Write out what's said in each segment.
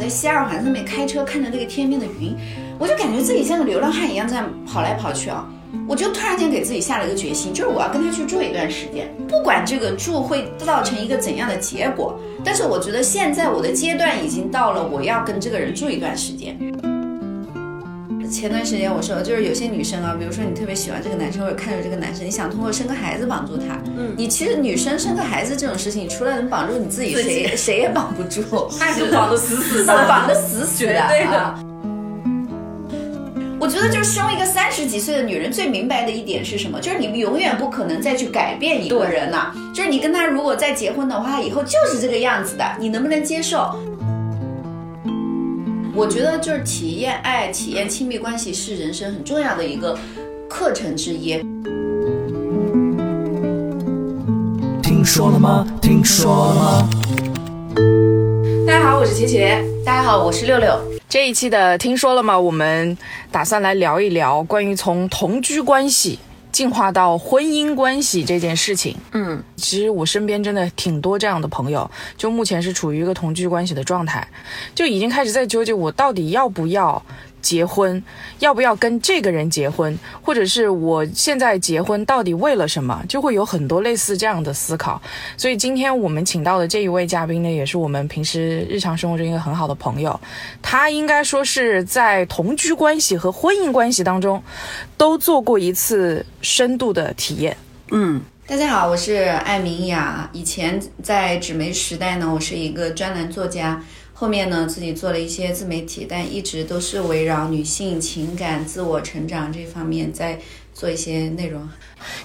在西二环上面开车，看着那个天边的云，我就感觉自己像个流浪汉一样在跑来跑去啊。我就突然间给自己下了一个决心，就是我要跟他去住一段时间，不管这个住会造成一个怎样的结果，但是我觉得现在我的阶段已经到了，我要跟这个人住一段时间。前段时间我说，就是有些女生啊，比如说你特别喜欢这个男生，或者看着这个男生，你想通过生个孩子绑住他，嗯，你其实女生生个孩子这种事情，除了能绑住你自己，谁谁也绑不住，那就绑得死死的，绑得死死的，对的。我觉得就是生一个三十几岁的女人最明白的一点是什么？就是你们永远不可能再去改变一个人了。就是你跟他如果再结婚的话，他以后就是这个样子的，你能不能接受？我觉得就是体验爱、体验亲密关系是人生很重要的一个课程之一。听说了吗？听说了吗？大家好，我是茄茄。大家好，我是六六。这一期的听说了吗？我们打算来聊一聊关于从同居关系进化到婚姻关系这件事情。嗯，其实我身边真的挺多这样的朋友，就目前是处于一个同居关系的状态，就已经开始在纠结我到底要不要。结婚要不要跟这个人结婚，或者是我现在结婚到底为了什么，就会有很多类似这样的思考。所以今天我们请到的这一位嘉宾呢，也是我们平时日常生活中一个很好的朋友。他应该说是在同居关系和婚姻关系当中，都做过一次深度的体验。嗯，大家好，我是艾明雅。以前在纸媒时代呢，我是一个专栏作家。后面呢，自己做了一些自媒体，但一直都是围绕女性情感、自我成长这方面在做一些内容。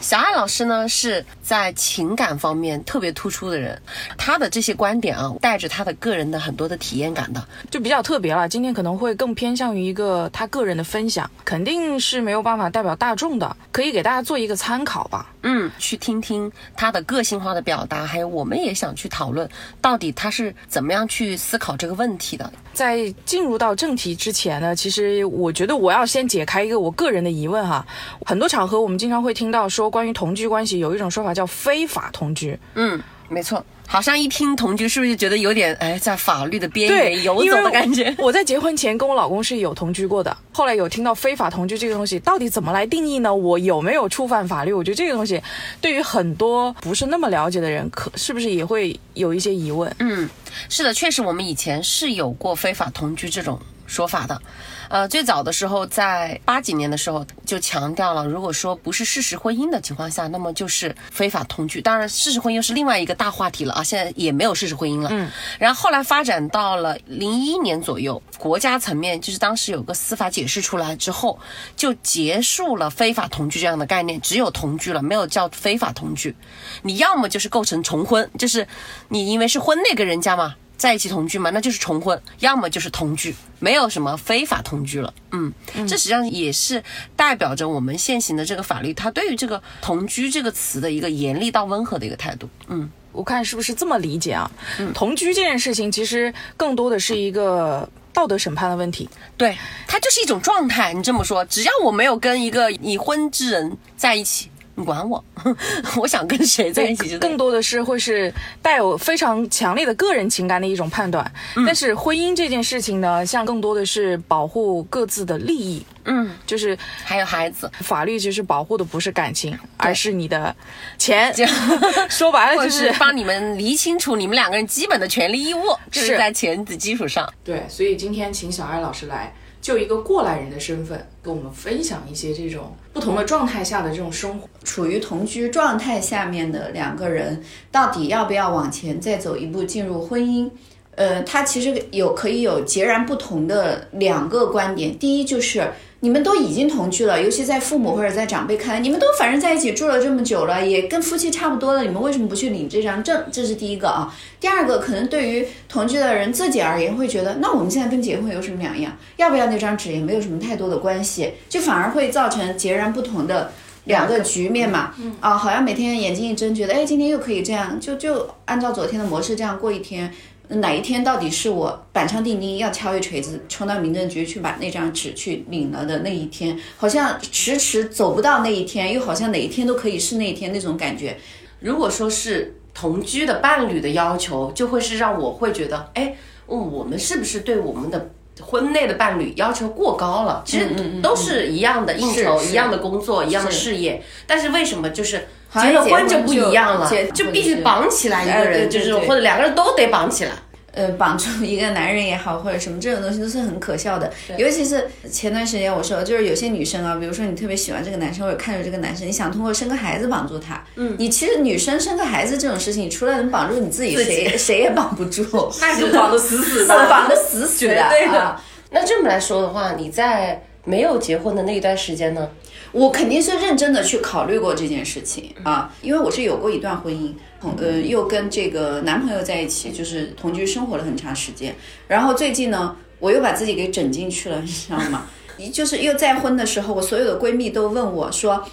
小艾老师呢是在情感方面特别突出的人，他的这些观点啊，带着他的个人的很多的体验感的，就比较特别了。今天可能会更偏向于一个他个人的分享，肯定是没有办法代表大众的，可以给大家做一个参考吧。嗯，去听听他的个性化的表达，还有我们也想去讨论，到底他是怎么样去思考这个问题的。在进入到正题之前呢，其实我觉得我要先解开一个我个人的疑问哈。很多场合我们经常会听到说，关于同居关系有一种说法叫非法同居。嗯，没错。好像一听同居，是不是就觉得有点哎，在法律的边缘游走的感觉？我在结婚前跟我老公是有同居过的，后来有听到非法同居这个东西，到底怎么来定义呢？我有没有触犯法律？我觉得这个东西对于很多不是那么了解的人，可是不是也会有一些疑问？嗯，是的，确实我们以前是有过非法同居这种说法的。呃，最早的时候，在八几年的时候就强调了，如果说不是事实婚姻的情况下，那么就是非法同居。当然，事实婚姻是另外一个大话题了啊，现在也没有事实婚姻了。嗯，然后后来发展到了零一年左右，国家层面就是当时有个司法解释出来之后，就结束了非法同居这样的概念，只有同居了，没有叫非法同居。你要么就是构成重婚，就是你因为是婚内跟人家嘛。在一起同居嘛，那就是重婚；要么就是同居，没有什么非法同居了。嗯，这实际上也是代表着我们现行的这个法律，它对于这个同居这个词的一个严厉到温和的一个态度。嗯，我看是不是这么理解啊？同居这件事情其实更多的是一个道德审判的问题。对，它就是一种状态。你这么说，只要我没有跟一个已婚之人在一起。你管我，我想跟谁在一起就更多的是会是带有非常强烈的个人情感的一种判断。但是婚姻这件事情呢，像更多的是保护各自的利益。嗯，就是还有孩子，法律其实保护的不是感情，而是你的钱。说白了就是帮你们理清楚你们两个人基本的权利义务，就是在钱的基础上。对，所以今天请小艾老师来。就一个过来人的身份，跟我们分享一些这种不同的状态下的这种生活。处于同居状态下面的两个人，到底要不要往前再走一步进入婚姻？呃，他其实有可以有截然不同的两个观点。第一就是。你们都已经同居了，尤其在父母或者在长辈看来，你们都反正在一起住了这么久了，也跟夫妻差不多了，你们为什么不去领这张证？这是第一个啊。第二个，可能对于同居的人自己而言，会觉得那我们现在跟结婚有什么两样？要不要那张纸也没有什么太多的关系，就反而会造成截然不同的两个局面嘛。啊，好像每天眼睛一睁，觉得哎，今天又可以这样，就就按照昨天的模式这样过一天。哪一天到底是我板上钉钉要敲一锤子冲到民政局去把那张纸去领了的那一天？好像迟迟走不到那一天，又好像哪一天都可以是那一天那种感觉。如果说是同居的伴侣的要求，就会是让我会觉得，哎，我们是不是对我们的婚内的伴侣要求过高了？其实都是一样的应酬，一样的工作，一样的事业，但是为什么就是结了结婚婚就不一样了就必须绑起来一哎个人，就是或者两个人都得绑起来。呃，绑住一个男人也好，或者什么这种东西都是很可笑的。尤其是前段时间我说，就是有些女生啊，比如说你特别喜欢这个男生，或者看着这个男生，你想通过生个孩子绑住他。嗯，你其实女生生个孩子这种事情，除了能绑住你自己，自己谁谁也绑不住，那就绑得死死的 绑得死死的。对的啊那这么来说的话，你在没有结婚的那一段时间呢？我肯定是认真的去考虑过这件事情啊，因为我是有过一段婚姻，同呃又跟这个男朋友在一起，就是同居生活了很长时间。然后最近呢，我又把自己给整进去了，你知道吗？就是又再婚的时候，我所有的闺蜜都问我说。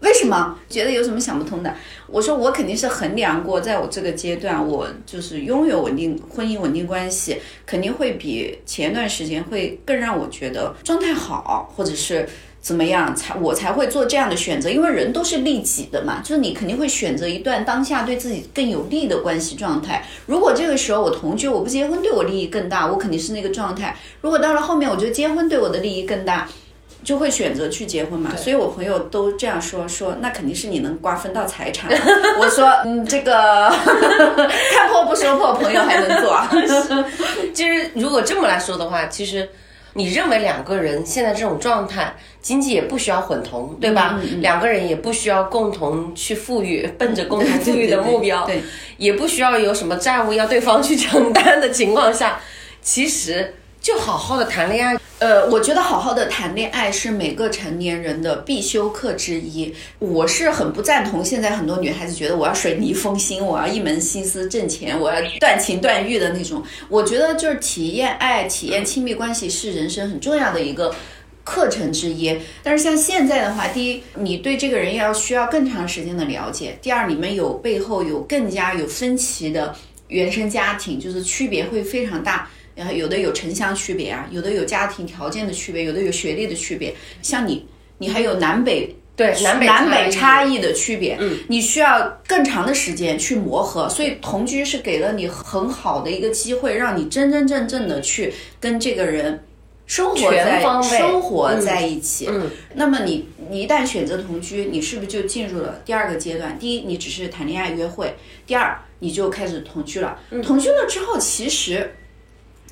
为什么觉得有什么想不通的？我说我肯定是衡量过，在我这个阶段，我就是拥有稳定婚姻稳定关系，肯定会比前一段时间会更让我觉得状态好，或者是怎么样，才我才会做这样的选择。因为人都是利己的嘛，就是你肯定会选择一段当下对自己更有利的关系状态。如果这个时候我同居，我不结婚对我利益更大，我肯定是那个状态。如果到了后面，我觉得结婚对我的利益更大。就会选择去结婚嘛，所以我朋友都这样说，说那肯定是你能瓜分到财产。我说，嗯，这个 看破不说破，朋友还能做啊。其实如果这么来说的话，其实你认为两个人现在这种状态，经济也不需要混同，对吧？两个人也不需要共同去富裕，奔着共同富裕的目标，对对对也不需要有什么债务要对方去承担的情况下，其实就好好的谈恋爱。呃，我觉得好好的谈恋爱是每个成年人的必修课之一。我是很不赞同现在很多女孩子觉得我要水泥封心，我要一门心思挣钱，我要断情断欲的那种。我觉得就是体验爱、体验亲密关系是人生很重要的一个。课程之一，但是像现在的话，第一，你对这个人要需要更长时间的了解；第二，你们有背后有更加有分歧的原生家庭，就是区别会非常大。然后有的有城乡区别啊，有的有家庭条件的区别，有的有学历的区别。像你，你还有南北对南北南北差异异的区别，嗯，你需要更长的时间去磨合。所以同居是给了你很好的一个机会，让你真真正正的去跟这个人生活在生活在一起。嗯，那么你你一旦选择同居，你是不是就进入了第二个阶段？第一，你只是谈恋爱约会；第二，你就开始同居了。同居了之后，其实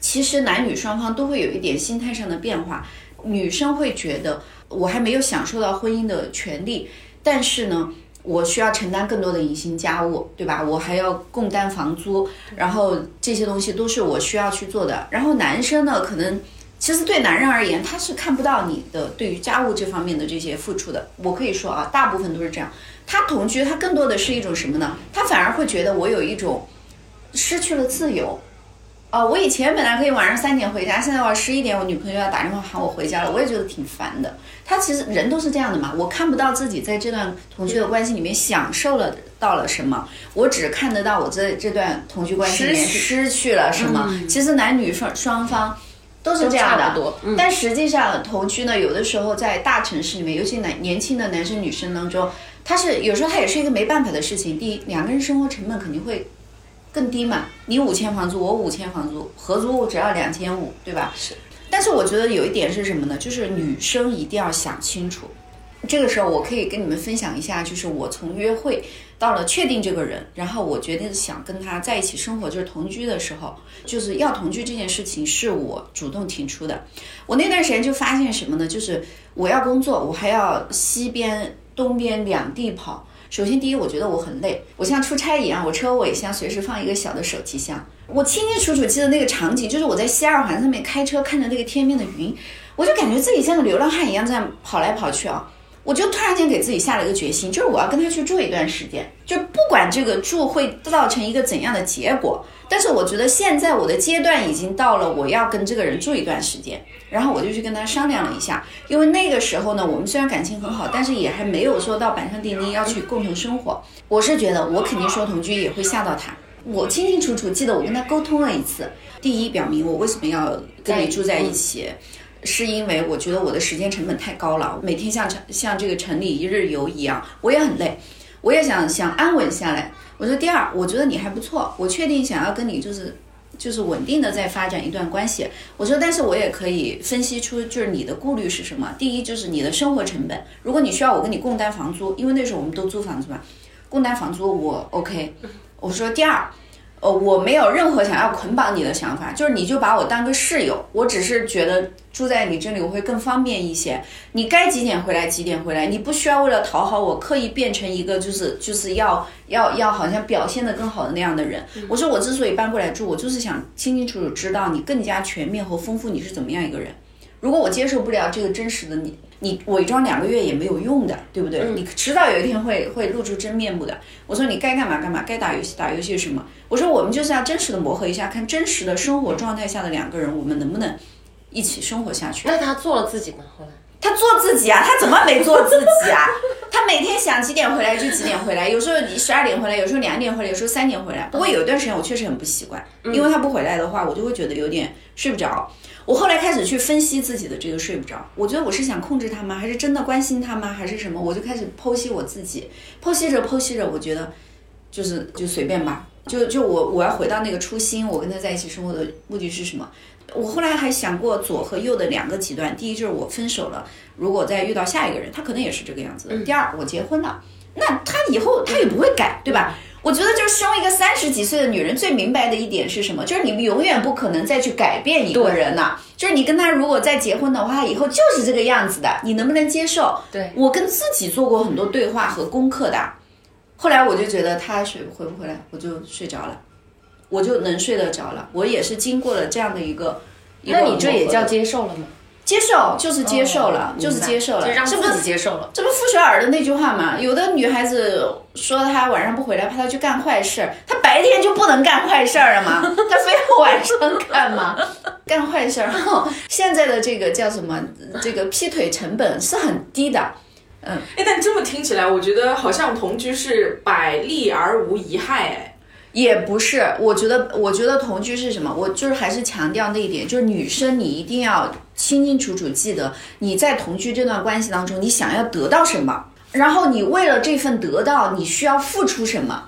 其实男女双方都会有一点心态上的变化。女生会觉得我还没有享受到婚姻的权利，但是呢，我需要承担更多的隐形家务，对吧？我还要共担房租，然后这些东西都是我需要去做的。然后男生呢，可能其实对男人而言，他是看不到你的对于家务这方面的这些付出的。我可以说啊，大部分都是这样。他同居，他更多的是一种什么呢？他反而会觉得我有一种失去了自由。啊、我以前本来可以晚上三点回家，现在我十一点，我女朋友要打电话喊我回家了，我也觉得挺烦的。他其实人都是这样的嘛，我看不到自己在这段同居的关系里面享受了到了什么，我只看得到我在这段同居关系里面失去了什么。其实男女双双方都是这样的，但实际上同居呢，有的时候在大城市里面，尤其男年轻的男生女生当中，他是有时候他也是一个没办法的事情。第一，两个人生活成本肯定会更低嘛，你五千房租，我五千房租，合租只要两千五，对吧？是。但是我觉得有一点是什么呢？就是女生一定要想清楚。这个时候，我可以跟你们分享一下，就是我从约会到了确定这个人，然后我决定想跟他在一起生活，就是同居的时候，就是要同居这件事情是我主动提出的。我那段时间就发现什么呢？就是我要工作，我还要西边、东边两地跑。首先，第一，我觉得我很累，我像出差一样，我车尾箱随时放一个小的手提箱。我清清楚楚记得那个场景，就是我在西二环上面开车，看着那个天边的云，我就感觉自己像个流浪汉一样这样跑来跑去啊。我就突然间给自己下了一个决心，就是我要跟他去住一段时间，就不管这个住会造成一个怎样的结果，但是我觉得现在我的阶段已经到了，我要跟这个人住一段时间，然后我就去跟他商量了一下，因为那个时候呢，我们虽然感情很好，但是也还没有说到板上钉钉要去共同生活。我是觉得我肯定说同居也会吓到他，我清清楚楚记得我跟他沟通了一次，第一表明我为什么要跟你住在一起。是因为我觉得我的时间成本太高了，每天像城像这个城里一日游一样，我也很累，我也想想安稳下来。我说第二，我觉得你还不错，我确定想要跟你就是就是稳定的在发展一段关系。我说，但是我也可以分析出，就是你的顾虑是什么。第一，就是你的生活成本，如果你需要我跟你共担房租，因为那时候我们都租房子嘛，共担房租我 OK。我说第二。呃，我没有任何想要捆绑你的想法，就是你就把我当个室友，我只是觉得住在你这里我会更方便一些。你该几点回来几点回来，你不需要为了讨好我刻意变成一个就是就是要要要好像表现的更好的那样的人。我说我之所以搬过来住，我就是想清清楚楚知道你更加全面和丰富你是怎么样一个人。如果我接受不了这个真实的你。你伪装两个月也没有用的，对不对？你迟早有一天会会露出真面目的。我说你该干嘛干嘛，该打游戏打游戏什么？我说我们就是要真实的磨合一下，看真实的生活状态下的两个人，我们能不能一起生活下去？那他做了自己吗？后来他做自己啊，他怎么没做自己啊？他每天想几点回来就几点回来，有时候十二点回来，有时候两点回来，有时候三点回来。不过有一段时间我确实很不习惯，因为他不回来的话，我就会觉得有点睡不着。我后来开始去分析自己的这个睡不着，我觉得我是想控制他吗？还是真的关心他吗？还是什么？我就开始剖析我自己，剖析着剖析着，我觉得就是就随便吧，就就我我要回到那个初心，我跟他在一起生活的目的是什么？我后来还想过左和右的两个极端，第一就是我分手了，如果再遇到下一个人，他可能也是这个样子的。第二，我结婚了，那他以后他也不会改，对吧？我觉得，就是身为一个三十几岁的女人，最明白的一点是什么？就是你们永远不可能再去改变一个人了。就是你跟他如果再结婚的话，以后就是这个样子的，你能不能接受？对我跟自己做过很多对话和功课的。后来我就觉得他睡回不回来，我就睡着了，我就能睡得着了。我也是经过了这样的一个，那你这也叫接受了吗？接受就是接受了，就是接受了，这不自己接受了。这不傅首尔的那句话吗？有的女孩子说她晚上不回来，怕她去干坏事，她白天就不能干坏事了吗？她非要晚上干吗？干坏事儿。现在的这个叫什么？这个劈腿成本是很低的。嗯，哎，但这么听起来，我觉得好像同居是百利而无一害，哎。也不是，我觉得，我觉得同居是什么？我就是还是强调那一点，就是女生你一定要清清楚楚记得你在同居这段关系当中，你想要得到什么，然后你为了这份得到，你需要付出什么。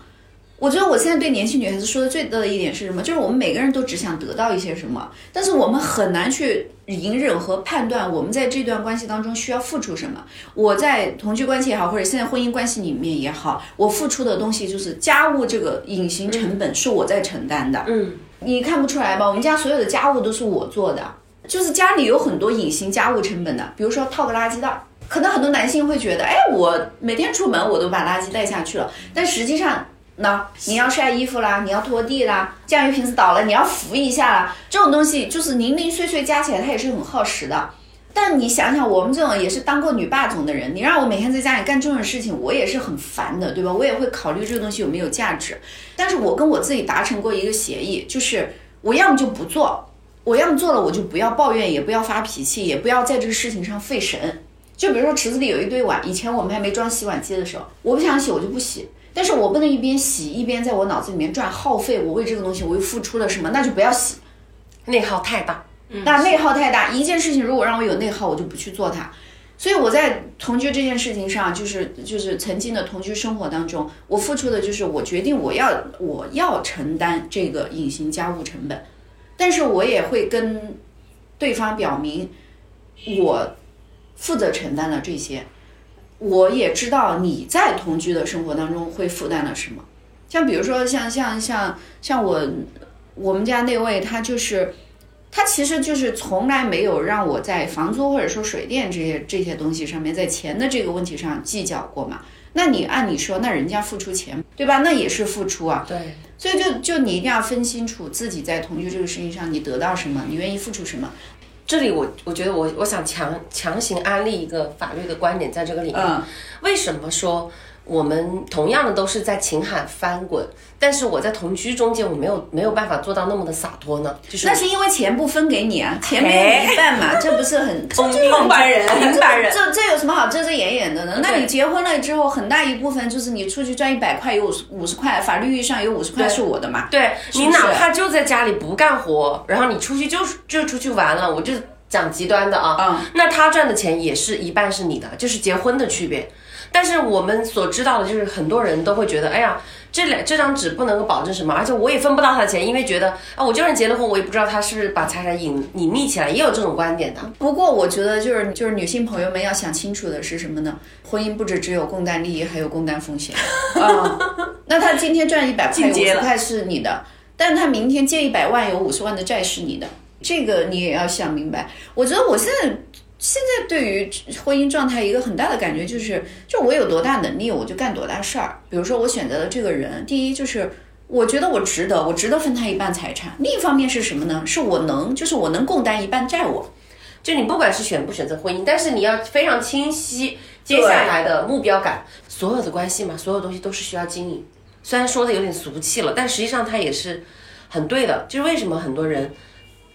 我觉得我现在对年轻女孩子说的最多的一点是什么？就是我们每个人都只想得到一些什么，但是我们很难去隐忍和判断我们在这段关系当中需要付出什么。我在同居关系也好，或者现在婚姻关系里面也好，我付出的东西就是家务这个隐形成本是我在承担的。嗯，你看不出来吧？我们家所有的家务都是我做的，就是家里有很多隐形家务成本的，比如说套个垃圾袋，可能很多男性会觉得，哎，我每天出门我都把垃圾带下去了，但实际上。那你要晒衣服啦，你要拖地啦，酱油瓶子倒了你要扶一下啦，这种东西就是零零碎碎加起来它也是很耗时的。但你想想，我们这种也是当过女霸总的人，你让我每天在家里干这种事情，我也是很烦的，对吧？我也会考虑这个东西有没有价值。但是我跟我自己达成过一个协议，就是我要么就不做，我要么做了我就不要抱怨，也不要发脾气，也不要在这个事情上费神。就比如说池子里有一堆碗，以前我们还没装洗碗机的时候，我不想洗我就不洗。但是我不能一边洗一边在我脑子里面转，耗费我为这个东西我又付出了什么？那就不要洗，内耗太大。那内耗太大，一件事情如果让我有内耗，我就不去做它。所以我在同居这件事情上，就是就是曾经的同居生活当中，我付出的就是我决定我要我要承担这个隐形家务成本，但是我也会跟对方表明，我负责承担了这些。我也知道你在同居的生活当中会负担了什么，像比如说像像像像我我们家那位他就是他其实就是从来没有让我在房租或者说水电这些这些东西上面在钱的这个问题上计较过嘛？那你按理说那人家付出钱对吧？那也是付出啊。对，所以就就你一定要分清楚自己在同居这个事情上你得到什么，你愿意付出什么。这里我我觉得我我想强强行安利一个法律的观点在这个里面，为什么说？我们同样的都是在情海翻滚，但是我在同居中间，我没有没有办法做到那么的洒脱呢。就是那是因为钱不分给你啊，钱没有一半嘛，这不是很明白人，明白人。这这有什么好遮遮掩掩的呢？那你结婚了之后，很大一部分就是你出去赚一百块，有五十块，法律意义上有五十块是我的嘛？对你哪怕就在家里不干活，然后你出去就就出去玩了，我就讲极端的啊，那他赚的钱也是一半是你的，就是结婚的区别。但是我们所知道的就是很多人都会觉得，哎呀，这两这张纸不能够保证什么，而且我也分不到他的钱，因为觉得啊，我就算结了婚，我也不知道他是不是把财产隐隐匿起来，也有这种观点的。不过我觉得就是就是女性朋友们要想清楚的是什么呢？婚姻不止只有共担利益，还有共担风险 啊。那他今天赚一百块，五十块是你的，但他明天借一百万，有五十万的债是你的，这个你也要想明白。我觉得我现在。现在对于婚姻状态一个很大的感觉就是，就我有多大能力，我就干多大事儿。比如说我选择了这个人，第一就是我觉得我值得，我值得分他一半财产。另一方面是什么呢？是我能，就是我能共担一半债务。就你不管是选不选择婚姻，但是你要非常清晰接下来的目标感。所有的关系嘛，所有东西都是需要经营。虽然说的有点俗气了，但实际上它也是很对的。就是为什么很多人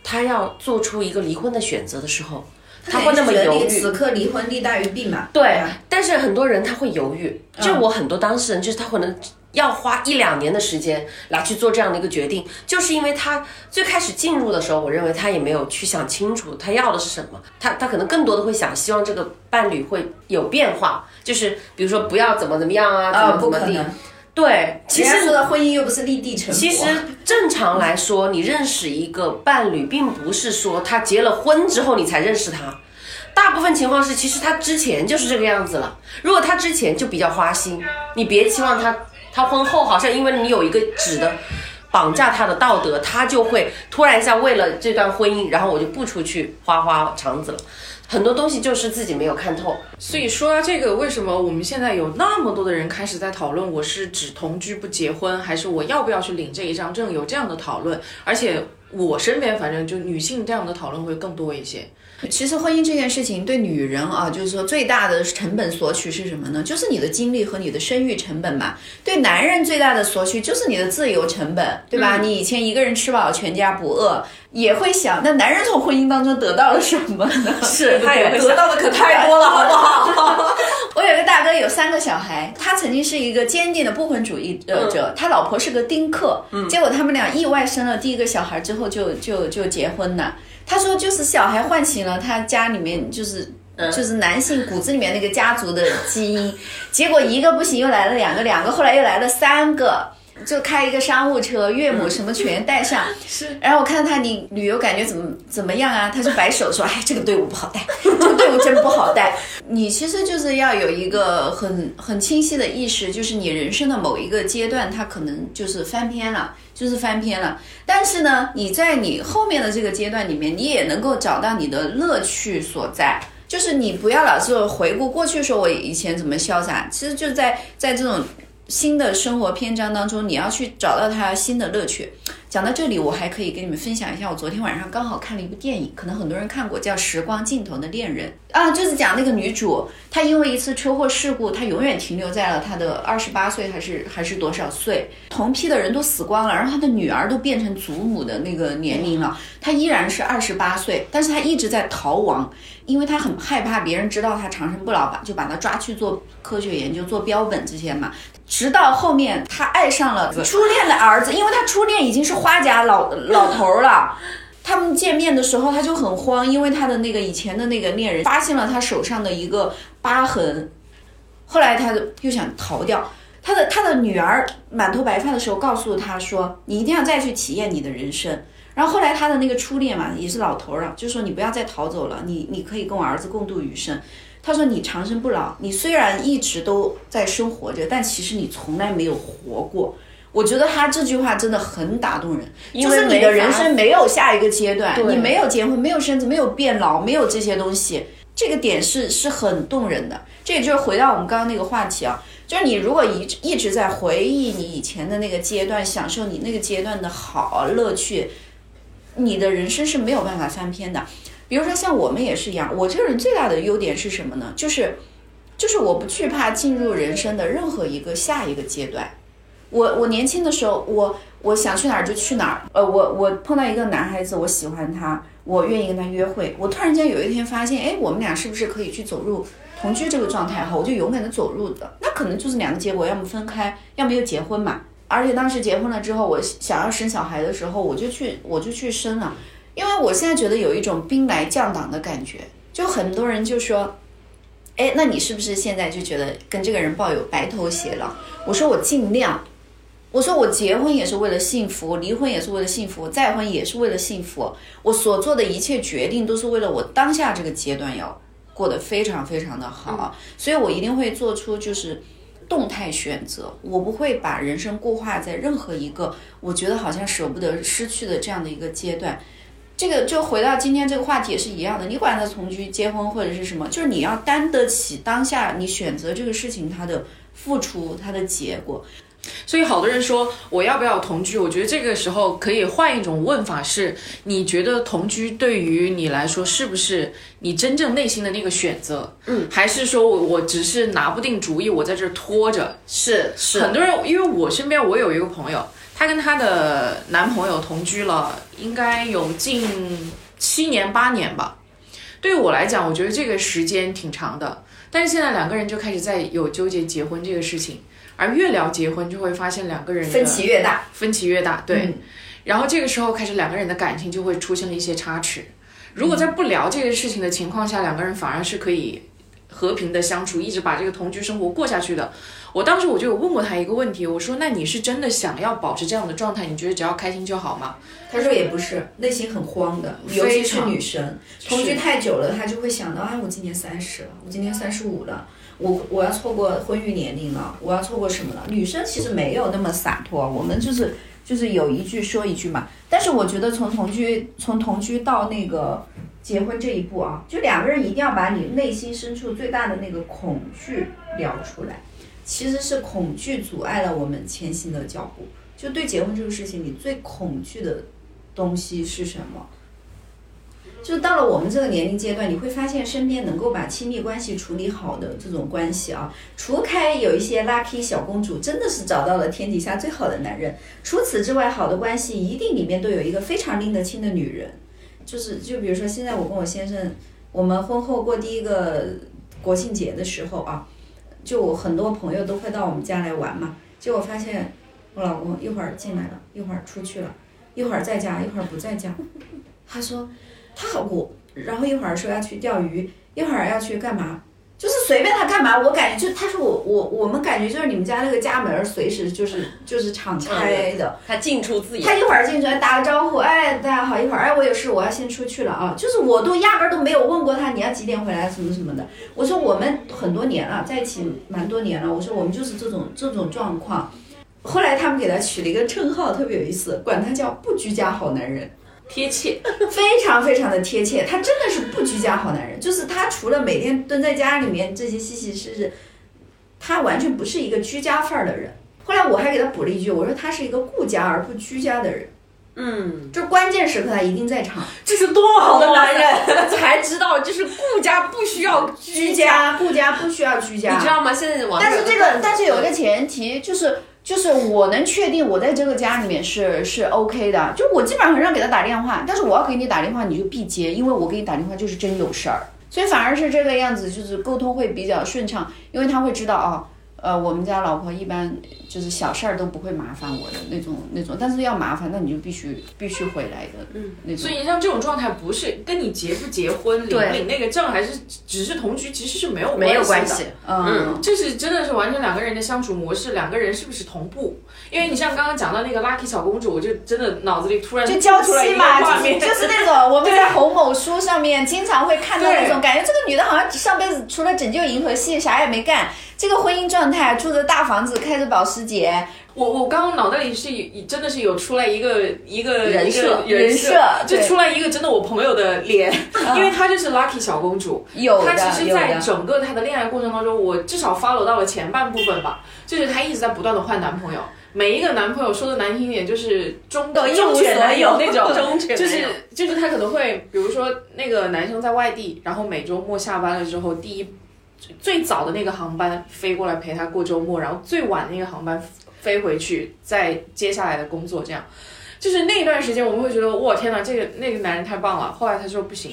他要做出一个离婚的选择的时候，他会那么犹豫。此刻离婚利大于弊嘛？对，但是很多人他会犹豫，就我很多当事人，就是他可能要花一两年的时间来去做这样的一个决定，就是因为他最开始进入的时候，我认为他也没有去想清楚他要的是什么，他他可能更多的会想希望这个伴侣会有变化，就是比如说不要怎么怎么样啊，啊，怎么怎么地。对，其实说的婚姻又不是立地成佛。其实正常来说，你认识一个伴侣，并不是说他结了婚之后你才认识他。大部分情况是，其实他之前就是这个样子了。如果他之前就比较花心，你别期望他，他婚后好像因为你有一个纸的绑架他的道德，他就会突然一下为了这段婚姻，然后我就不出去花花肠子了。很多东西就是自己没有看透。所以说到这个，为什么我们现在有那么多的人开始在讨论，我是只同居不结婚，还是我要不要去领这一张证？有这样的讨论，而且我身边反正就女性这样的讨论会更多一些。其实婚姻这件事情对女人啊，就是说最大的成本索取是什么呢？就是你的精力和你的生育成本嘛。对男人最大的索取就是你的自由成本，对吧？你以前一个人吃饱全家不饿，也会想，那男人从婚姻当中得到了什么呢？是他也会得到的可太多了，好不好？我有个大哥有三个小孩，他曾经是一个坚定的不婚主义者，他老婆是个丁克，结果他们俩意外生了第一个小孩之后就就就结婚了。他说，就是小孩唤醒了他家里面就是。就是男性骨子里面那个家族的基因，结果一个不行，又来了两个，两个后来又来了三个，就开一个商务车，岳母什么全带上。是，然后我看到他，你旅游感觉怎么怎么样啊？他就摆手说：“哎，这个队伍不好带，这个队伍真不好带。”你其实就是要有一个很很清晰的意识，就是你人生的某一个阶段，它可能就是翻篇了。就是翻篇了，但是呢，你在你后面的这个阶段里面，你也能够找到你的乐趣所在。就是你不要老是回顾过去，说我以前怎么潇洒，其实就在在这种新的生活篇章当中，你要去找到它新的乐趣。讲到这里，我还可以跟你们分享一下，我昨天晚上刚好看了一部电影，可能很多人看过，叫《时光尽头的恋人》啊，就是讲那个女主，她因为一次车祸事故，她永远停留在了她的二十八岁还是还是多少岁，同批的人都死光了，然后她的女儿都变成祖母的那个年龄了，她依然是二十八岁，但是她一直在逃亡，因为他很害怕别人知道他长生不老吧，就把他抓去做科学研究、做标本这些嘛。直到后面，他爱上了初恋的儿子，因为他初恋已经是花甲老老头了。他们见面的时候，他就很慌，因为他的那个以前的那个恋人发现了他手上的一个疤痕。后来她又想逃掉，他的他的女儿满头白发的时候告诉他说：“你一定要再去体验你的人生。”然后后来他的那个初恋嘛，也是老头了，就说：“你不要再逃走了，你你可以跟我儿子共度余生。”他说：“你长生不老，你虽然一直都在生活着，但其实你从来没有活过。”我觉得他这句话真的很打动人，就是你的人生没有下一个阶段，你没有结婚，没有生子，没有变老，没有这些东西，这个点是是很动人的。这也就是回到我们刚刚那个话题啊，就是你如果一一直在回忆你以前的那个阶段，享受你那个阶段的好乐趣，你的人生是没有办法翻篇的。比如说像我们也是一样，我这个人最大的优点是什么呢？就是，就是我不惧怕进入人生的任何一个下一个阶段。我我年轻的时候，我我想去哪儿就去哪儿。呃，我我碰到一个男孩子，我喜欢他，我愿意跟他约会。我突然间有一天发现，哎，我们俩是不是可以去走入同居这个状态？哈，我就勇敢的走入的。那可能就是两个结果，要么分开，要么就结婚嘛。而且当时结婚了之后，我想要生小孩的时候，我就去我就去生了。因为我现在觉得有一种兵来将挡的感觉，就很多人就说，哎，那你是不是现在就觉得跟这个人抱有白头偕老？我说我尽量，我说我结婚也是为了幸福，离婚也是为了幸福，再婚也是为了幸福。我所做的一切决定都是为了我当下这个阶段要过得非常非常的好，所以我一定会做出就是动态选择，我不会把人生固化在任何一个我觉得好像舍不得失去的这样的一个阶段。这个就回到今天这个话题也是一样的，你管他同居、结婚或者是什么，就是你要担得起当下你选择这个事情它的付出、它的结果。所以好多人说我要不要同居？我觉得这个时候可以换一种问法，是你觉得同居对于你来说是不是你真正内心的那个选择？嗯，还是说我我只是拿不定主意，我在这儿拖着？是是，很多人因为我身边我有一个朋友，她跟她的男朋友同居了，应该有近七年八年吧。对于我来讲，我觉得这个时间挺长的，但是现在两个人就开始在有纠结结婚这个事情。而越聊结婚，就会发现两个人分歧越大，分歧越大，对。然后这个时候开始，两个人的感情就会出现了一些差池。如果在不聊这个事情的情况下，两个人反而是可以和平的相处，一直把这个同居生活过下去的。我当时我就有问过他一个问题，我说：“那你是真的想要保持这样的状态？你觉得只要开心就好吗？”他说：“也不是，内心很慌的，尤其是女生，同居太久了，她就会想到：啊，我今年三十了，我今年三十五了。”我我要错过婚育年龄了，我要错过什么了？女生其实没有那么洒脱，我们就是就是有一句说一句嘛。但是我觉得从同居从同居到那个结婚这一步啊，就两个人一定要把你内心深处最大的那个恐惧聊出来。其实是恐惧阻碍了我们前行的脚步。就对结婚这个事情，你最恐惧的东西是什么？就到了我们这个年龄阶段，你会发现身边能够把亲密关系处理好的这种关系啊，除开有一些 lucky 小公主，真的是找到了天底下最好的男人。除此之外，好的关系一定里面都有一个非常拎得清的女人。就是，就比如说现在我跟我先生，我们婚后过第一个国庆节的时候啊，就很多朋友都会到我们家来玩嘛。结果发现我老公一会儿进来了，一会儿出去了，一会儿在家，一会儿不在家。他说。他好过，然后一会儿说要去钓鱼，一会儿要去干嘛，就是随便他干嘛。我感觉就他说我我我们感觉就是你们家那个家门随时就是就是敞开的，他进出自由。他一会儿进去打个招呼，哎大家好，一会儿哎我有事我要先出去了啊，就是我都压根都没有问过他你要几点回来什么什么的。我说我们很多年了，在一起蛮多年了，我说我们就是这种这种状况。后来他们给他取了一个称号，特别有意思，管他叫不居家好男人。贴切，非常非常的贴切。他真的是不居家好男人，就是他除了每天蹲在家里面这些细细事事，他完全不是一个居家范儿的人。后来我还给他补了一句，我说他是一个顾家而不居家的人。嗯，就关键时刻他一定在场。这是多好的男人，才知道就是顾家不需要居家，顾家不需要居家。你知道吗？现在网但是这个，但是有一个前提就是。就是我能确定我在这个家里面是是 OK 的，就我基本上很少给他打电话，但是我要给你打电话你就必接，因为我给你打电话就是真有事儿，所以反而是这个样子，就是沟通会比较顺畅，因为他会知道啊。呃，我们家老婆一般就是小事儿都不会麻烦我的那种那种，但是要麻烦，那你就必须必须回来的，嗯，那种。所以像这种状态，不是跟你结不结婚、领不领那个证，还是只是同居，其实是没有没有关系的。嗯，这是真的是完全两个人的相处模式，两个人是不是同步？因为你像刚刚讲到那个 Lucky 小公主，我就真的脑子里突然就交妻嘛，就是那种我们在红某书上面经常会看到那种感觉，这个女的好像上辈子除了拯救银河系啥也没干。这个婚姻状态，住着大房子，开着保时捷。我我刚刚脑袋里是真的是有出来一个一个人设人设，就出来一个真的我朋友的脸，因为她就是 Lucky 小公主。有她其实在整个她的恋爱过程当中，我至少 follow 到了前半部分吧，就是她一直在不断的换男朋友，每一个男朋友说的难听点就是中等中犬男友那种，就是就是她可能会，比如说那个男生在外地，然后每周末下班了之后，第一。最早的那个航班飞过来陪他过周末，然后最晚那个航班飞回去，再接下来的工作，这样，就是那一段时间我们会觉得，哇天哪，这个那个男人太棒了。后来他说不行，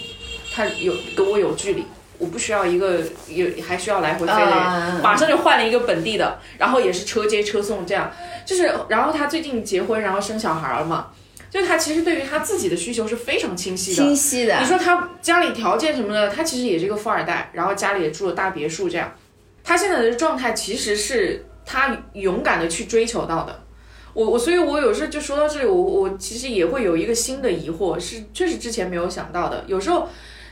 他有跟我有距离，我不需要一个有还需要来回飞的人，马上就换了一个本地的，然后也是车接车送这样，就是然后他最近结婚，然后生小孩了嘛。就他其实对于他自己的需求是非常清晰的，清晰的。你说他家里条件什么的，他其实也是个富二代，然后家里也住了大别墅，这样。他现在的状态其实是他勇敢的去追求到的。我我所以，我有时候就说到这里，我我其实也会有一个新的疑惑，是确实之前没有想到的。有时候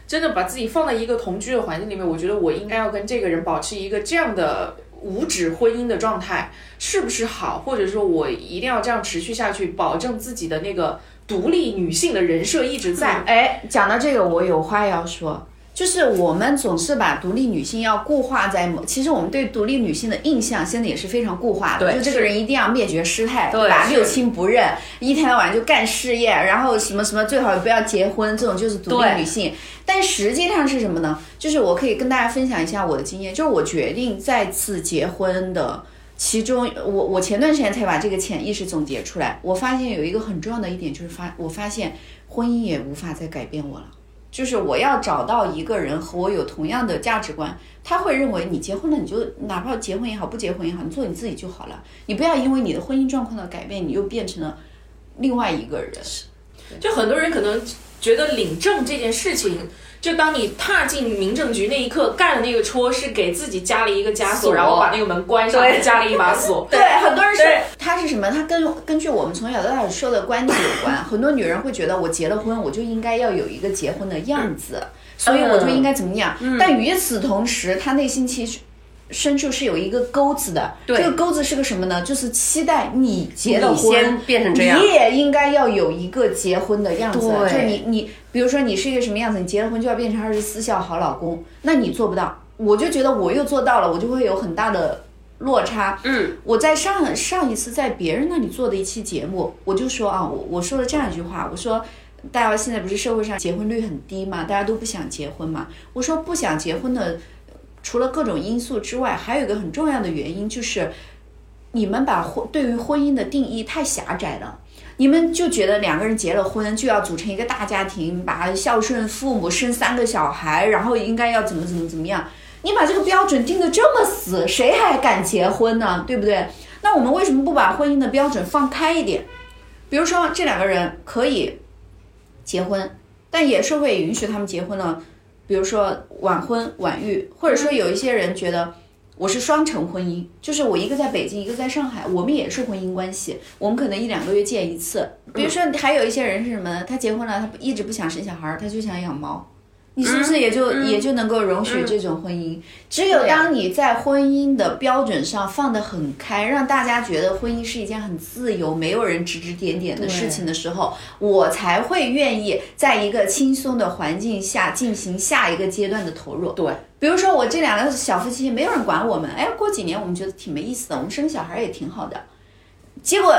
真的把自己放在一个同居的环境里面，我觉得我应该要跟这个人保持一个这样的无止婚姻的状态，是不是好？或者说我一定要这样持续下去，保证自己的那个独立女性的人设一直在。哎，讲到这个，我有话要说。就是我们总是把独立女性要固化在某，其实我们对独立女性的印象现在也是非常固化的，就这个人一定要灭绝师太，对吧？六亲不认，一天到晚就干事业，然后什么什么最好不要结婚，这种就是独立女性。但实际上是什么呢？就是我可以跟大家分享一下我的经验，就是我决定再次结婚的。其中，我我前段时间才把这个潜意识总结出来，我发现有一个很重要的一点，就是发我发现婚姻也无法再改变我了。就是我要找到一个人和我有同样的价值观，他会认为你结婚了，你就哪怕结婚也好，不结婚也好，你做你自己就好了。你不要因为你的婚姻状况的改变，你又变成了另外一个人。就很多人可能觉得领证这件事情，就当你踏进民政局那一刻，干的那个戳是给自己加了一个枷锁，锁然后把那个门关上，对加了一把锁。对，很多人是他是什么？他跟根据我们从小到大受的观念有关。很多女人会觉得，我结了婚，我就应该要有一个结婚的样子，所以我就应该怎么样。但与此同时，她内心其实。深处是有一个钩子的，对这个钩子是个什么呢？就是期待你结了你婚先，变成这样你也应该要有一个结婚的样子。对就你你，比如说你是一个什么样子，你结了婚就要变成二十四孝好老公，那你做不到。我就觉得我又做到了，我就会有很大的落差。嗯，我在上上一次在别人那里做的一期节目，我就说啊，我我说了这样一句话，我说。大家现在不是社会上结婚率很低嘛，大家都不想结婚嘛。我说不想结婚的，除了各种因素之外，还有一个很重要的原因就是，你们把婚对于婚姻的定义太狭窄了。你们就觉得两个人结了婚就要组成一个大家庭，把孝顺父母，生三个小孩，然后应该要怎么怎么怎么样。你把这个标准定得这么死，谁还敢结婚呢？对不对？那我们为什么不把婚姻的标准放开一点？比如说这两个人可以结婚，但也社会允许他们结婚了。比如说晚婚晚育，或者说有一些人觉得我是双城婚姻，就是我一个在北京，一个在上海，我们也是婚姻关系，我们可能一两个月见一次。比如说还有一些人是什么呢？他结婚了，他一直不想生小孩，他就想养猫。你是不是也就、也就能够容许这种婚姻？只有当你在婚姻的标准上放得很开，让大家觉得婚姻是一件很自由、没有人指指点点的事情的时候，我才会愿意在一个轻松的环境下进行下一个阶段的投入。对，比如说我这两个小夫妻，没有人管我们，哎，过几年我们觉得挺没意思的，我们生小孩也挺好的。结果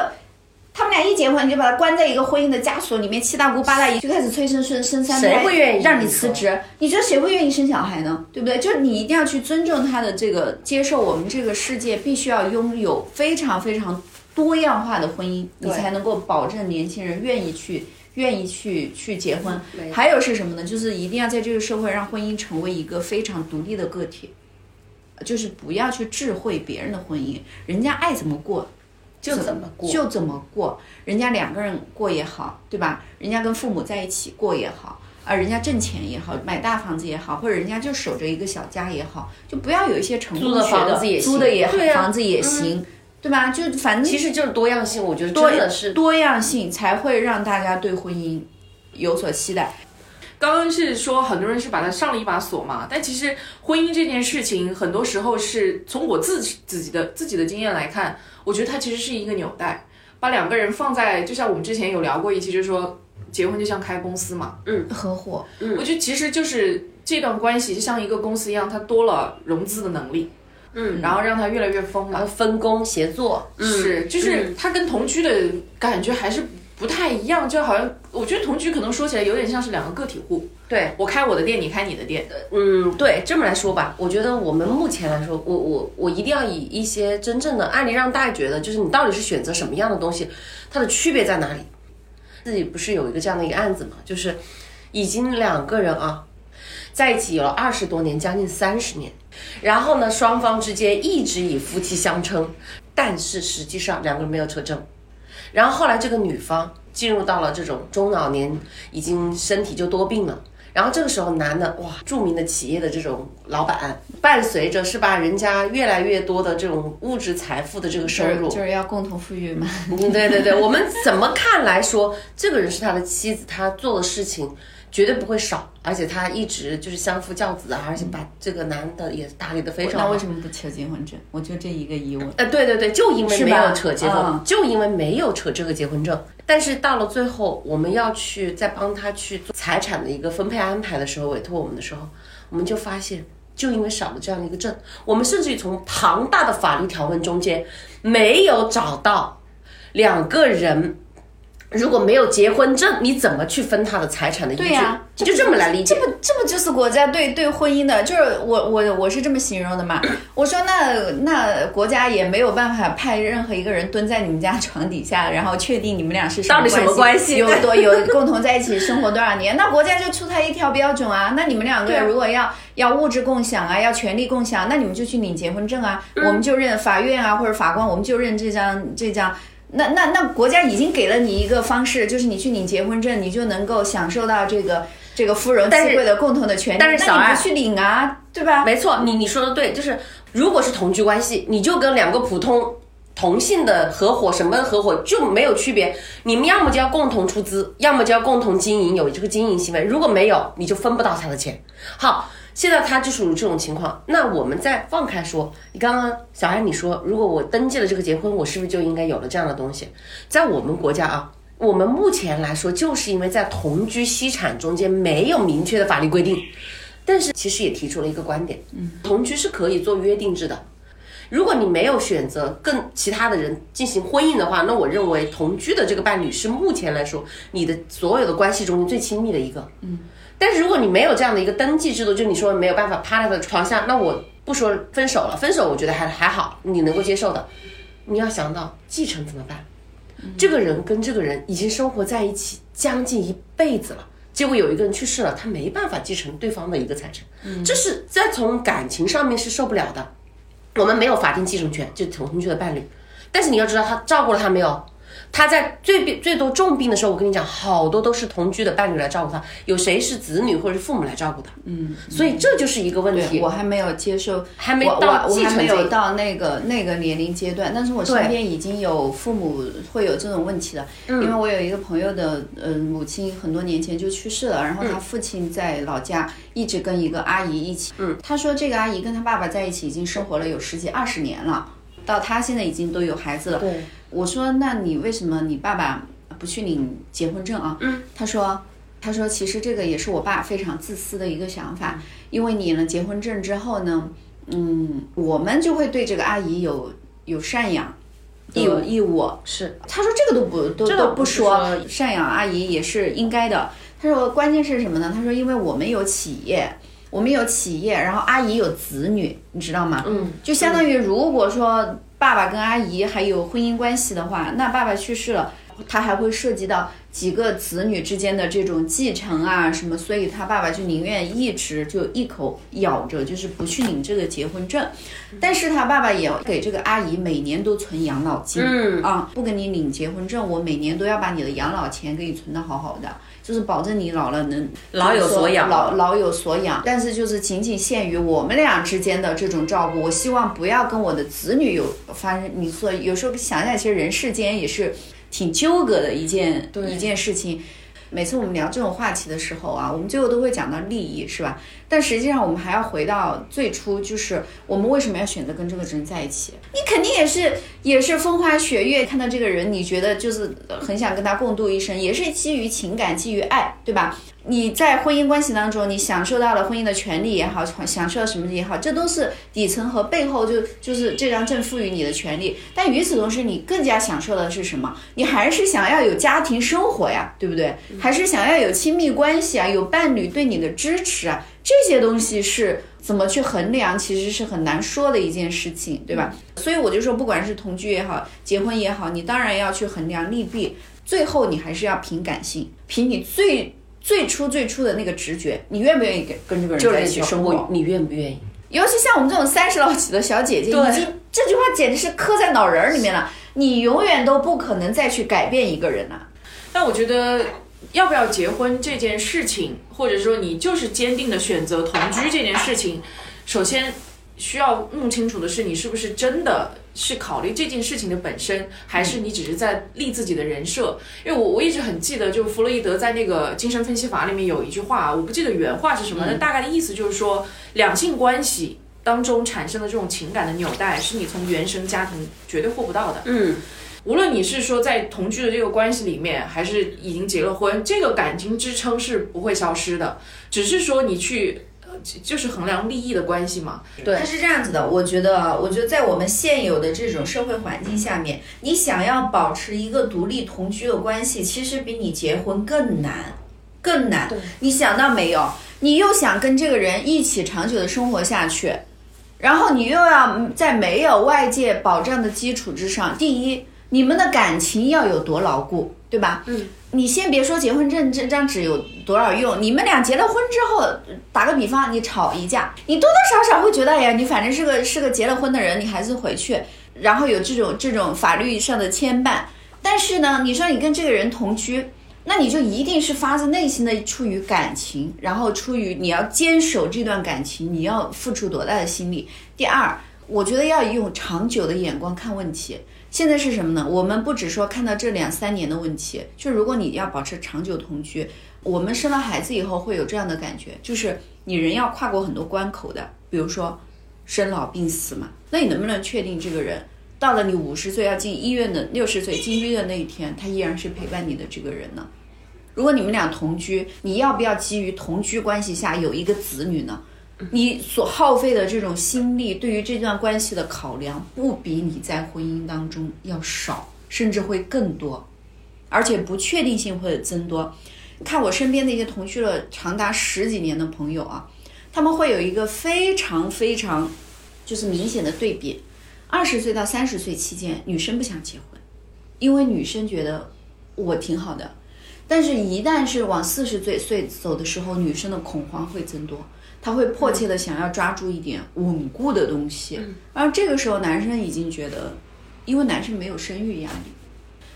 他们俩一结婚，你就把他关在一个婚姻的枷锁里面，七大姑八大姨就开始催生生生三胎，谁会愿意让你辞职？你觉得谁会愿意生小孩呢？对不对？就是你一定要去尊重他的这个，接受我们这个世界必须要拥有非常非常多样化的婚姻，你才能够保证年轻人愿意去。愿意去去结婚，还有是什么呢？就是一定要在这个社会让婚姻成为一个非常独立的个体，就是不要去智慧别人的婚姻，人家爱怎么过就怎么过，就怎么过，人家两个人过也好，对吧？人家跟父母在一起过也好，啊，人家挣钱也好，买大房子也好，或者人家就守着一个小家也好，就不要有一些成租的功学房子也行租的也好，对啊房子也行，对吧？就反正其实就是多样性，我觉得多真的是多样性才会让大家对婚姻有所期待。刚刚是说很多人是把它上了一把锁嘛，但其实婚姻这件事情，很多时候是从我自己自己的自己的经验来看，我觉得它其实是一个纽带，把两个人放在，就像我们之前有聊过一期，就是说结婚就像开公司嘛，嗯。合伙，嗯。我觉得其实就是这段关系就像一个公司一样，它多了融资的能力，嗯，然后让它越来越丰满然后。分工协作，是，就是它跟同居的感觉还是不太一样，就好像我觉得同居可能说起来有点像是两个个体户，对，我开我的店，你开你的店，嗯，对，这么来说吧，我觉得我们目前来说，我我我一定要以一些真正的案例让大家觉得，就是你到底是选择什么样的东西，它的区别在哪里？自己不是有一个这样的一个案子嘛，就是已经两个人啊在一起有了二十多年，将近三十年，然后呢，双方之间一直以夫妻相称，但是实际上两个人没有车证。然后后来这个女方进入到了这种中老年，已经身体就多病了，然后这个时候，男的哇，著名的企业的这种老板，伴随着是吧，人家越来越多的这种物质财富的这个收入，就是要共同富裕嘛。嗯，对对对，我们怎么看来说，这个人是他的妻子，他做的事情绝对不会少，而且他一直就是相夫教子啊，而且把这个男的也打理的非常好。那为什么不扯结婚证？我就这一个疑问。呃，对对对，就因为没有扯结婚，嗯就因为没有扯这个结婚证。但是到了最后，我们要去再帮他去做财产的一个分配安排的时候，委托我们的时候，我们就发现，就因为少了这样的一个证，我们甚至于从庞大的法律条文中间没有找到两个人。如果没有结婚证，你怎么去分他的财产的依据？对呀你就这么来理解这。不这不就是国家对对婚姻的，就是我我我是这么形容的嘛。我说那那国家也没有办法派任何一个人蹲在你们家床底下，然后确定你们俩是到底什么关系有多有共同在一起生活多少年，那国家就出台一条标准啊。那你们两个如果要要物质共享啊，要权利共享，那你们就去领结婚证啊，嗯我们就认法院啊或者法官，我们就认这张这张。那那那国家已经给了你一个方式，就是你去领结婚证，你就能够享受到这个这个夫荣妻贵的共同的权利。但是小爱那你不去领啊，对吧？没错，你你说的对，就是如果是同居关系，你就跟两个普通同性的合伙什么合伙就没有区别，你们要么就要共同出资，要么就要共同经营，有这个经营行为。如果没有，你就分不到他的钱。好，现在他就属于这种情况。那我们再放开说，你刚刚小安你说，如果我登记了这个结婚，我是不是就应该有了这样的东西？在我们国家啊。我们目前来说，就是因为在同居析产中间没有明确的法律规定，但是其实也提出了一个观点，嗯，同居是可以做约定制的。如果你没有选择跟其他的人进行婚姻的话，那我认为同居的这个伴侣是目前来说你的所有的关系中间最亲密的一个。嗯，但是如果你没有这样的一个登记制度，就你说没有办法趴在他的床下，那我不说分手了，分手我觉得还还好，你能够接受的。你要想到继承怎么办？这个人跟这个人已经生活在一起将近一辈子了，结果有一个人去世了，他没办法继承对方的一个财产，这是在从感情上面是受不了的。我们没有法定继承权，就同居的伴侣，但是你要知道他照顾了他没有？他在最病最多重病的时候，我跟你讲，好多都是同居的伴侣来照顾他，有谁是子女或者是父母来照顾他？嗯，所以这就是一个问题。我还没有接受，还没有到那个那个年龄阶段，但是我身边已经有父母会有这种问题了，嗯。因为我有一个朋友的呃母亲很多年前就去世了，然后他父亲在老家一直跟一个阿姨一起，嗯，他说这个阿姨跟他爸爸在一起已经生活了有十几二十年了，到他现在已经都有孩子了，对，我说那你为什么你爸爸不去领结婚证啊？嗯，他说。他说：“其实这个也是我爸非常自私的一个想法，因为领了结婚证之后呢，嗯，我们就会对这个阿姨有有赡养义务义务。是他说这个都不都都不说，赡养阿姨也是应该的。他说关键是什么呢？他说因为我们有企业，我们有企业，然后阿姨有子女，你知道吗？嗯，就相当于如果说爸爸跟阿姨还有婚姻关系的话，那爸爸去世了，他还会涉及到几个子女之间的这种继承啊什么，所以他爸爸就宁愿一直就一口咬着，就是不去领这个结婚证。但是他爸爸也给这个阿姨每年都存养老金，嗯啊，不跟你领结婚证，我每年都要把你的养老钱给你存的好好的，就是保证你老了能老有所养老老有所养。但是就是仅仅限于我们俩之间的这种照顾，我希望不要跟我的子女有发生。你说有时候想想，其实人世间也是挺纠葛的一件一件事情。每次我们聊这种话题的时候啊，我们最后都会讲到利益，是吧？但实际上，我们还要回到最初，就是我们为什么要选择跟这个人在一起？你肯定也是也是风花雪月，看到这个人，你觉得就是很想跟他共度一生，也是基于情感，基于爱，对吧？你在婚姻关系当中，你享受到了婚姻的权利也好，享受到什么也好，这都是底层和背后就就是这张证赋予你的权利。但与此同时，你更加享受的是什么？你还是想要有家庭生活呀，对不对？还是想要有亲密关系啊，有伴侣对你的支持啊，这些东西是怎么去衡量，其实是很难说的一件事情，对吧？所以我就说，不管是同居也好，结婚也好，你当然要去衡量利弊，最后你还是要凭感性，凭你最。最初最初的那个直觉，你愿不愿意跟跟这个人在一起生活？你愿不愿意？尤其像我们这种三十老几的小姐姐，已经这句话简直是刻在脑仁儿里面了。你永远都不可能再去改变一个人了。但我觉得要不要结婚这件事情，或者说你就是坚定的选择同居这件事情，首先需要弄清楚的是，你是不是真的是考虑这件事情的本身，还是你只是在立自己的人设？因为我我一直很记得，就弗洛伊德在那个精神分析法里面有一句话，我不记得原话是什么，但大概的意思就是说，两性关系当中产生的这种情感的纽带，是你从原生家庭绝对获不到的。嗯，无论你是说在同居的这个关系里面，还是已经结了婚，这个感情支撑是不会消失的，只是说你去。呃就就是衡量利益的关系嘛，对它是这样子的，我觉得啊，我觉得在我们现有的这种社会环境下面，你想要保持一个独立同居的关系，其实比你结婚更难，更难。你想到没有？你又想跟这个人一起长久的生活下去，然后你又要在没有外界保障的基础之上，第一，你们的感情要有多牢固，对吧？嗯。你先别说结婚证这张纸有多少用，你们俩结了婚之后，打个比方，你吵一架，你多多少少会觉得，哎呀，你反正是个是个结了婚的人，你还是回去，然后有这种这种法律上的牵绊。但是呢，你说你跟这个人同居，那你就一定是发自内心的出于感情，然后出于你要坚守这段感情，你要付出多大的心力。第二，我觉得要用长久的眼光看问题。现在是什么呢？我们不只说看到这两三年的问题，就如果你要保持长久同居，我们生了孩子以后会有这样的感觉，就是你人要跨过很多关口的，比如说生老病死嘛。那你能不能确定这个人到了你五十岁要进医院的六十岁进医院的那一天，他依然是陪伴你的这个人呢？如果你们俩同居，你要不要基于同居关系下有一个子女呢？你所耗费的这种心力，对于这段关系的考量，不比你在婚姻当中要少，甚至会更多，而且不确定性会增多。看我身边的一些同居了长达十几年的朋友啊，他们会有一个非常非常就是明显的对比：二十岁到三十岁期间，女生不想结婚，因为女生觉得我挺好的，但是一旦是往四十岁岁走的时候，女生的恐慌会增多。他会迫切的想要抓住一点稳固的东西，然后这个时候男生已经觉得，因为男生没有生育压力，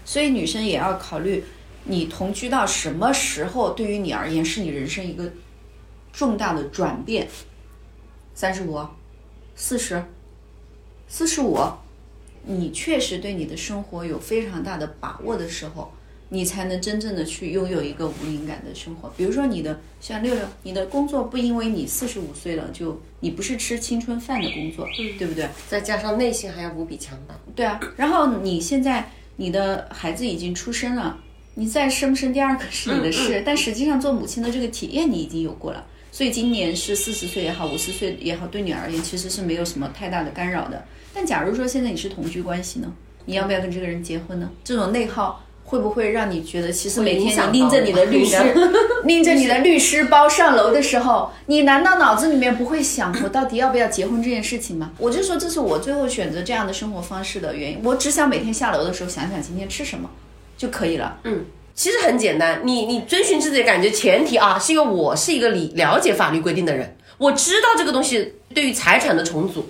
所以女生也要考虑，你同居到什么时候对于你而言是你人生一个重大的转变，三十五，四十，四十五，你确实对你的生活有非常大的把握的时候。你才能真正的去拥有一个无灵感的生活。比如说你的像六六，你的工作不因为你四十五岁了就你不是吃青春饭的工作，对不对？再加上内心还要无比强大。对啊，然后你现在你的孩子已经出生了，你再生不生第二个是你的事，但实际上做母亲的这个体验你已经有过了。所以今年是四十岁也好，五十岁也好，对你而言其实是没有什么太大的干扰的。但假如说现在你是同居关系呢，你要不要跟这个人结婚呢？这种内耗。会不会让你觉得，其实每天你拎着你的律师，拎着你的律师包上楼的时候，你难道脑子里面不会想我到底要不要结婚这件事情吗？我就说这是我最后选择这样的生活方式的原因。我只想每天下楼的时候想想今天吃什么就可以了。嗯，其实很简单，你你遵循自己的感觉，前提啊是因为我是一个理了解法律规定的人，我知道这个东西对于财产的重组。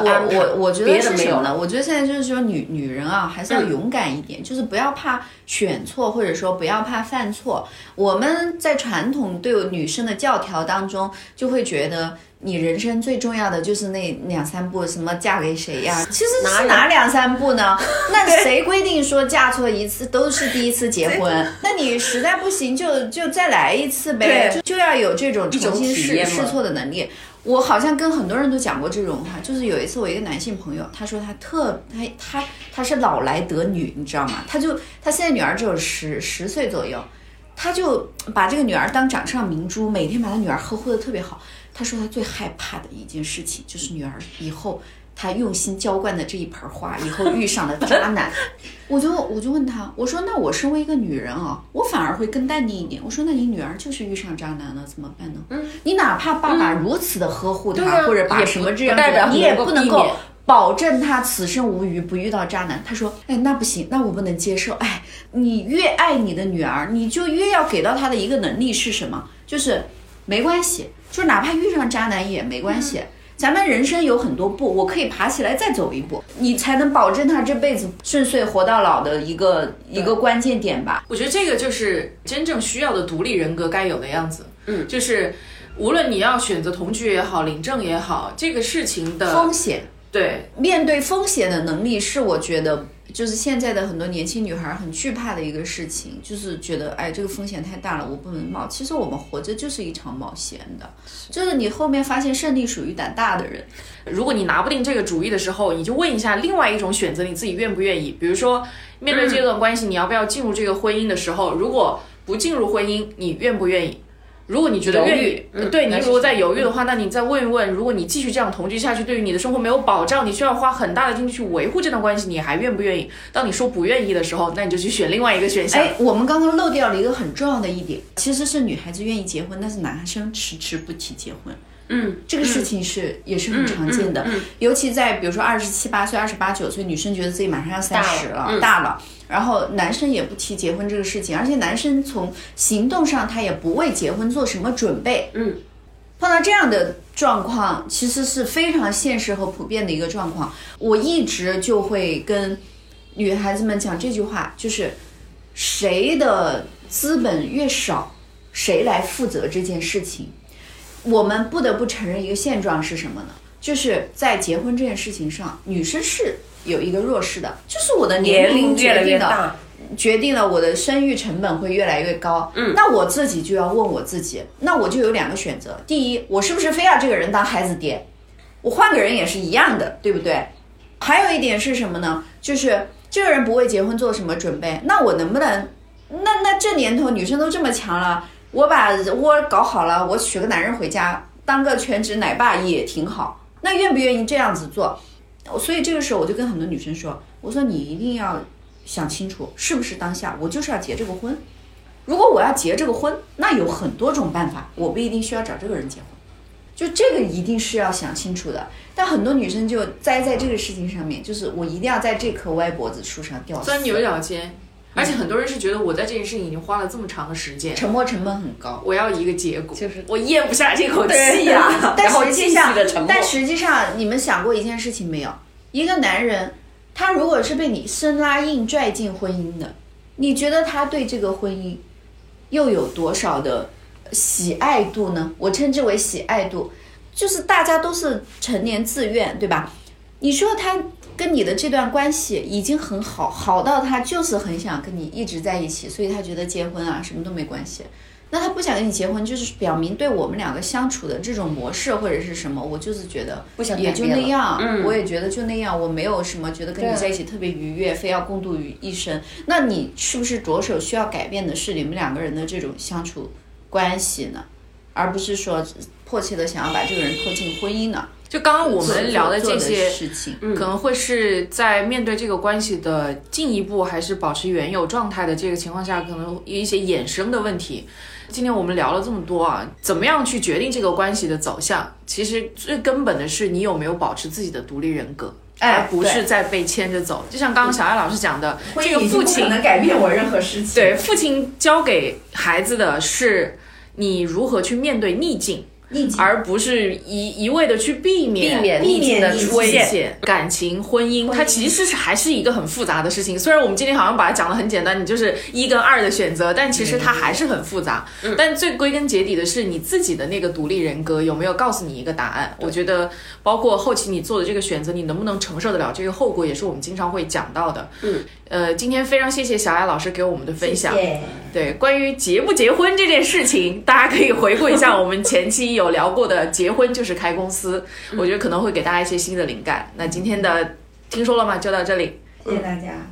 我我我觉得是什么呢？我觉得现在就是说女女人啊，还是要勇敢一点，就是不要怕选错，或者说不要怕犯错。我们在传统对女生的教条当中，就会觉得你人生最重要的就是那两三步，什么嫁给谁呀？其实是哪两三步呢？那谁规定说嫁错一次都是第一次结婚？那你实在不行就就再来一次呗，就就要有这种重新试试错的能力。我好像跟很多人都讲过这种话，就是有一次我一个男性朋友，他说他特他他他是老来得女，你知道吗？他就他现在女儿只有十十岁左右，他就把这个女儿当掌上明珠，每天把他女儿呵护的特别好。他说他最害怕的一件事情就是女儿以后。他用心浇灌的这一盆花，以后遇上了渣男，我就我就问他，我说那我身为一个女人啊，我反而会更淡定一点。我说那你女儿就是遇上渣男了，怎么办呢？嗯，你哪怕爸爸如此的呵护她，或者把什么这样的，你也不能够保证她此生无虞，不遇到渣男。他说，哎，那不行，那我不能接受。哎，你越爱你的女儿，你就越要给到她的一个能力是什么？就是没关系，就哪怕遇上渣男也没关系。咱们人生有很多步，我可以爬起来再走一步，你才能保证他这辈子顺遂活到老的一个一个关键点吧。我觉得这个就是真正需要的独立人格该有的样子。嗯，就是无论你要选择同居也好，领证也好，这个事情的风险，对面对风险的能力是我觉得。就是现在的很多年轻女孩很惧怕的一个事情，就是觉得哎，这个风险太大了，我不能冒。其实我们活着就是一场冒险的，就是你后面发现胜利属于胆大的人。如果你拿不定这个主意的时候，你就问一下另外一种选择，你自己愿不愿意？比如说面对这段关系，你要不要进入这个婚姻的时候，如果不进入婚姻，你愿不愿意？如果你觉得愿意，对你如果在犹豫的话，那你再问一问，如果你继续这样同居下去，对于你的生活没有保障，你需要花很大的精力去维护这段关系，你还愿不愿意？当你说不愿意的时候，那你就去选另外一个选项。哎，我们刚刚漏掉了一个很重要的一点，其实是女孩子愿意结婚，但是男生迟迟不提结婚。嗯，这个事情是也是很常见的，尤其在比如说二十七八岁、二十八九岁，女生觉得自己马上要三十了，大了。然后男生也不提结婚这个事情，而且男生从行动上他也不为结婚做什么准备。嗯，碰到这样的状况，其实是非常现实和普遍的一个状况。我一直就会跟女孩子们讲这句话，就是谁的资本越少，谁来负责这件事情。我们不得不承认一个现状是什么呢？就是在结婚这件事情上，女生是。有一个弱势的，就是我的年龄决定了，决定了我的生育成本会越来越高。嗯，那我自己就要问我自己，那我就有两个选择：第一，我是不是非要这个人当孩子爹？我换个人也是一样的，对不对？还有一点是什么呢？就是这个人不为结婚做什么准备，那我能不能？那那这年头女生都这么强了，我把窝搞好了，我娶个男人回家当个全职奶爸也挺好。那愿不愿意这样子做？所以这个时候我就跟很多女生说：“我说你一定要想清楚，是不是当下我就是要结这个婚。如果我要结这个婚，那有很多种办法，我不一定需要找这个人结婚。就这个一定是要想清楚的。但很多女生就栽在这个事情上面，就是我一定要在这棵歪脖子树上吊死，钻牛角尖。而且很多人是觉得我在这件事情已经花了这么长的时间，沉没成本很高，我要一个结果，就是我咽不下这口气呀。但实际上，但实际上，你们想过一件事情没有？一个男人，他如果是被你生拉硬拽进婚姻的，你觉得他对这个婚姻又有多少的喜爱度呢？我称之为喜爱度，就是大家都是成年自愿，对吧？你说他。跟你的这段关系已经很好，好到他就是很想跟你一直在一起，所以他觉得结婚啊什么都没关系。那他不想跟你结婚，就是表明对我们两个相处的这种模式或者是什么，我就是觉得不想也就那样。嗯，我也觉得就那样，我没有什么觉得跟你在一起特别愉悦，非要共度于一生。那你是不是着手需要改变的是你们两个人的这种相处关系呢？而不是说迫切的想要把这个人拖进婚姻呢？就刚刚我们聊的这些事情，可能会是在面对这个关系的进一步还是保持原有状态的这个情况下，可能有一些衍生的问题。今天我们聊了这么多啊，怎么样去决定这个关系的走向？其实最根本的是你有没有保持自己的独立人格，而不是在被牵着走。就像刚刚小艾老师讲的，这个父亲能改变我任何事情。对，父亲教给孩子的是你如何去面对逆境。而不是一一味的去避免避免避免的危险，感情婚姻它其实是还是一个很复杂的事情。虽然我们今天好像把它讲的很简单，你就是一跟二的选择，但其实它还是很复杂。但最归根结底的是你自己的那个独立人格有没有告诉你一个答案？我觉得包括后期你做的这个选择，你能不能承受得了这个后果，也是我们经常会讲到的。嗯，呃，今天非常谢谢小艾老师给我们的分享。对，关于结不结婚这件事情，大家可以回顾一下我们前期有聊过的，结婚就是开公司，我觉得可能会给大家一些新的灵感。那今天的听说了吗？就到这里，谢谢大家。